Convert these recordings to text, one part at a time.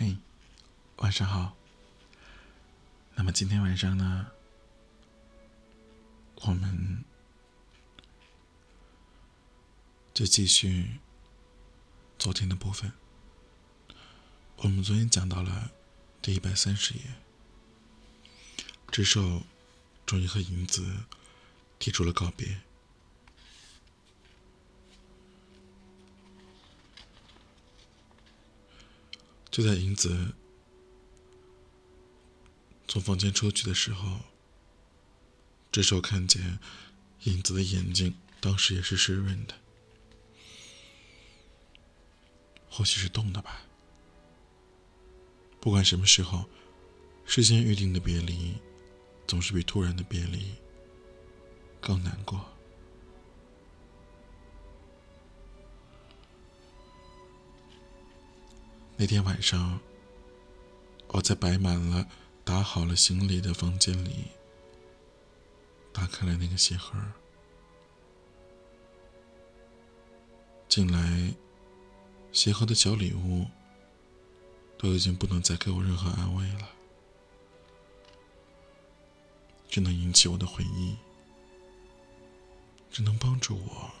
嘿，晚上好。那么今天晚上呢，我们就继续昨天的部分。我们昨天讲到了第一百三十页，智寿终于和银子提出了告别。就在银子从房间出去的时候，这时候看见银子的眼睛，当时也是湿润的，或许是冻的吧。不管什么时候，事先预定的别离，总是比突然的别离更难过。那天晚上，我在摆满了、打好了行李的房间里，打开了那个鞋盒。进来，鞋盒的小礼物都已经不能再给我任何安慰了，只能引起我的回忆，只能帮助我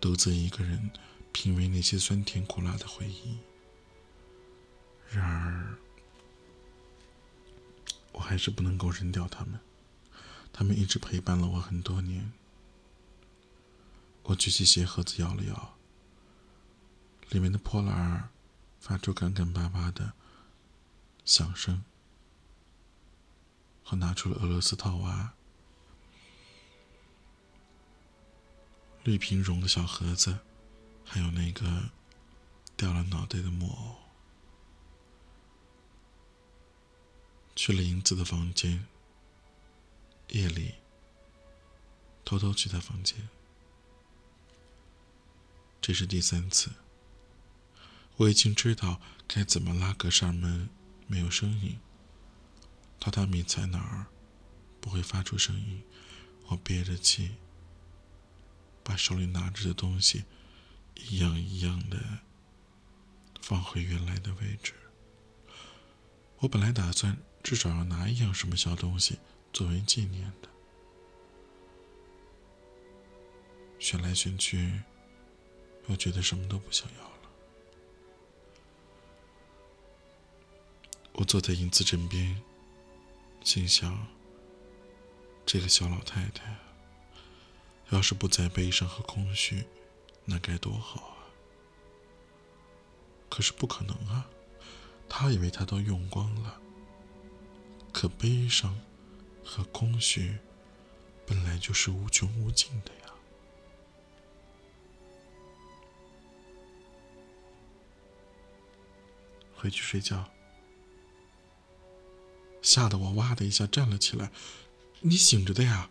独自一个人品味那些酸甜苦辣的回忆。然而，我还是不能够扔掉他们。他们一直陪伴了我很多年。我举起鞋盒子摇了摇，里面的破烂儿发出干干巴巴的响声。我拿出了俄罗斯套娃、绿瓶绒的小盒子，还有那个掉了脑袋的木偶。去了银子的房间，夜里偷偷去他房间，这是第三次。我已经知道该怎么拉格栅门，没有声音。榻榻米在哪儿，不会发出声音。我憋着气，把手里拿着的东西一样一样的放回原来的位置。我本来打算。至少要拿一样什么小东西作为纪念的。选来选去，又觉得什么都不想要了。我坐在银子枕边，心想：这个小老太太，要是不再悲伤和空虚，那该多好啊！可是不可能啊，她以为她都用光了。可悲伤和空虚本来就是无穷无尽的呀。回去睡觉，吓得我哇的一下站了起来。你醒着的呀？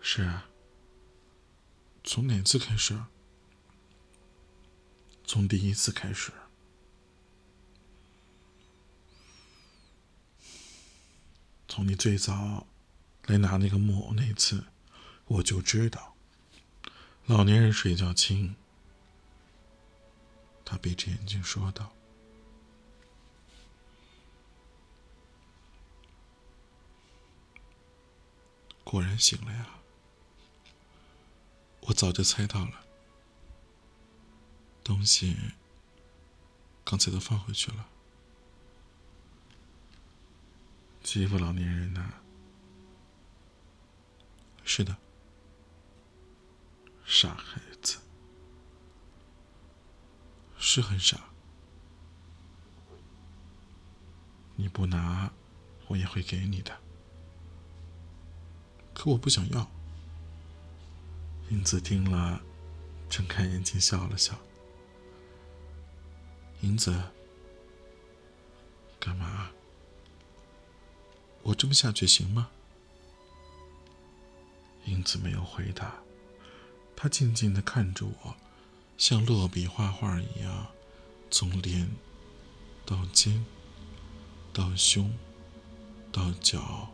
是啊。从哪次开始？从第一次开始。从你最早来拿那个木偶那次，我就知道老年人睡觉轻。他闭着眼睛说道：“果然醒了呀！我早就猜到了，东西刚才都放回去了。”欺负老年人呐！是的，傻孩子，是很傻。你不拿，我也会给你的。可我不想要。英子听了，睁开眼睛笑了笑。英子，这么下去行吗？英子没有回答，她静静的看着我，像落笔画画一样，从脸到肩到胸到脚，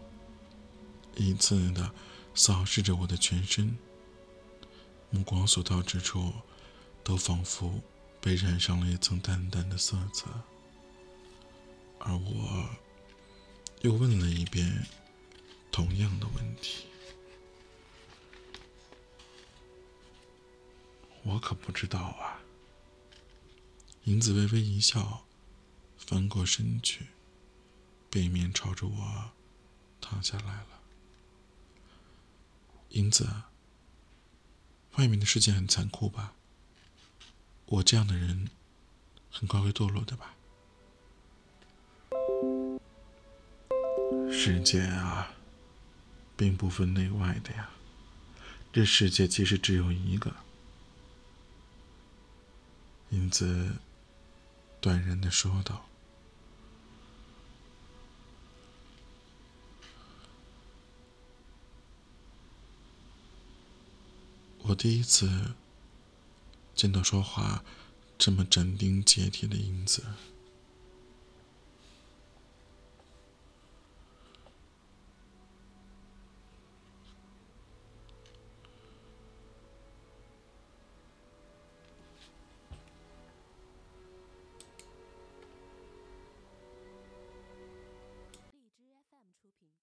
一次的扫视着我的全身，目光所到之处，都仿佛被染上了一层淡淡的色泽，而我又问了一遍同样的问题。我可不知道啊。银子微微一笑，翻过身去，背面朝着我躺下来了。银子，外面的世界很残酷吧？我这样的人，很快会堕落的吧？世界啊，并不分内外的呀。这世界其实只有一个。英子断然的说道：“我第一次。”见到说话这么斩钉截铁的英子，